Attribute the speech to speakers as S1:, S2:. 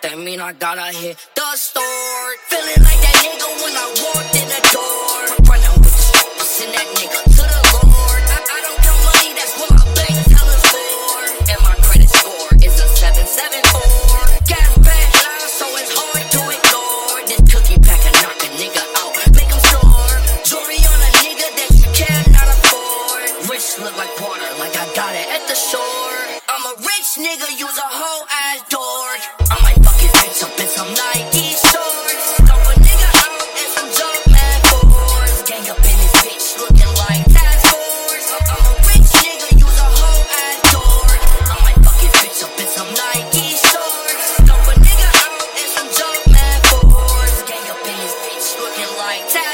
S1: but that mean I gotta hit the store. Feeling like that nigga when I walked in the door. Running with the storm, send that nigga to the Lord. I, I don't count money, that's what my bank telling for. And my credit score is a 774. Gas back loud, so it's hard to ignore. This cookie pack can knock a nigga out, make him sure. Jewelry on a nigga that you cannot afford. Rich look like water, like I got it at the shore. I'm a rich nigga, use a whole ass door. right. Tell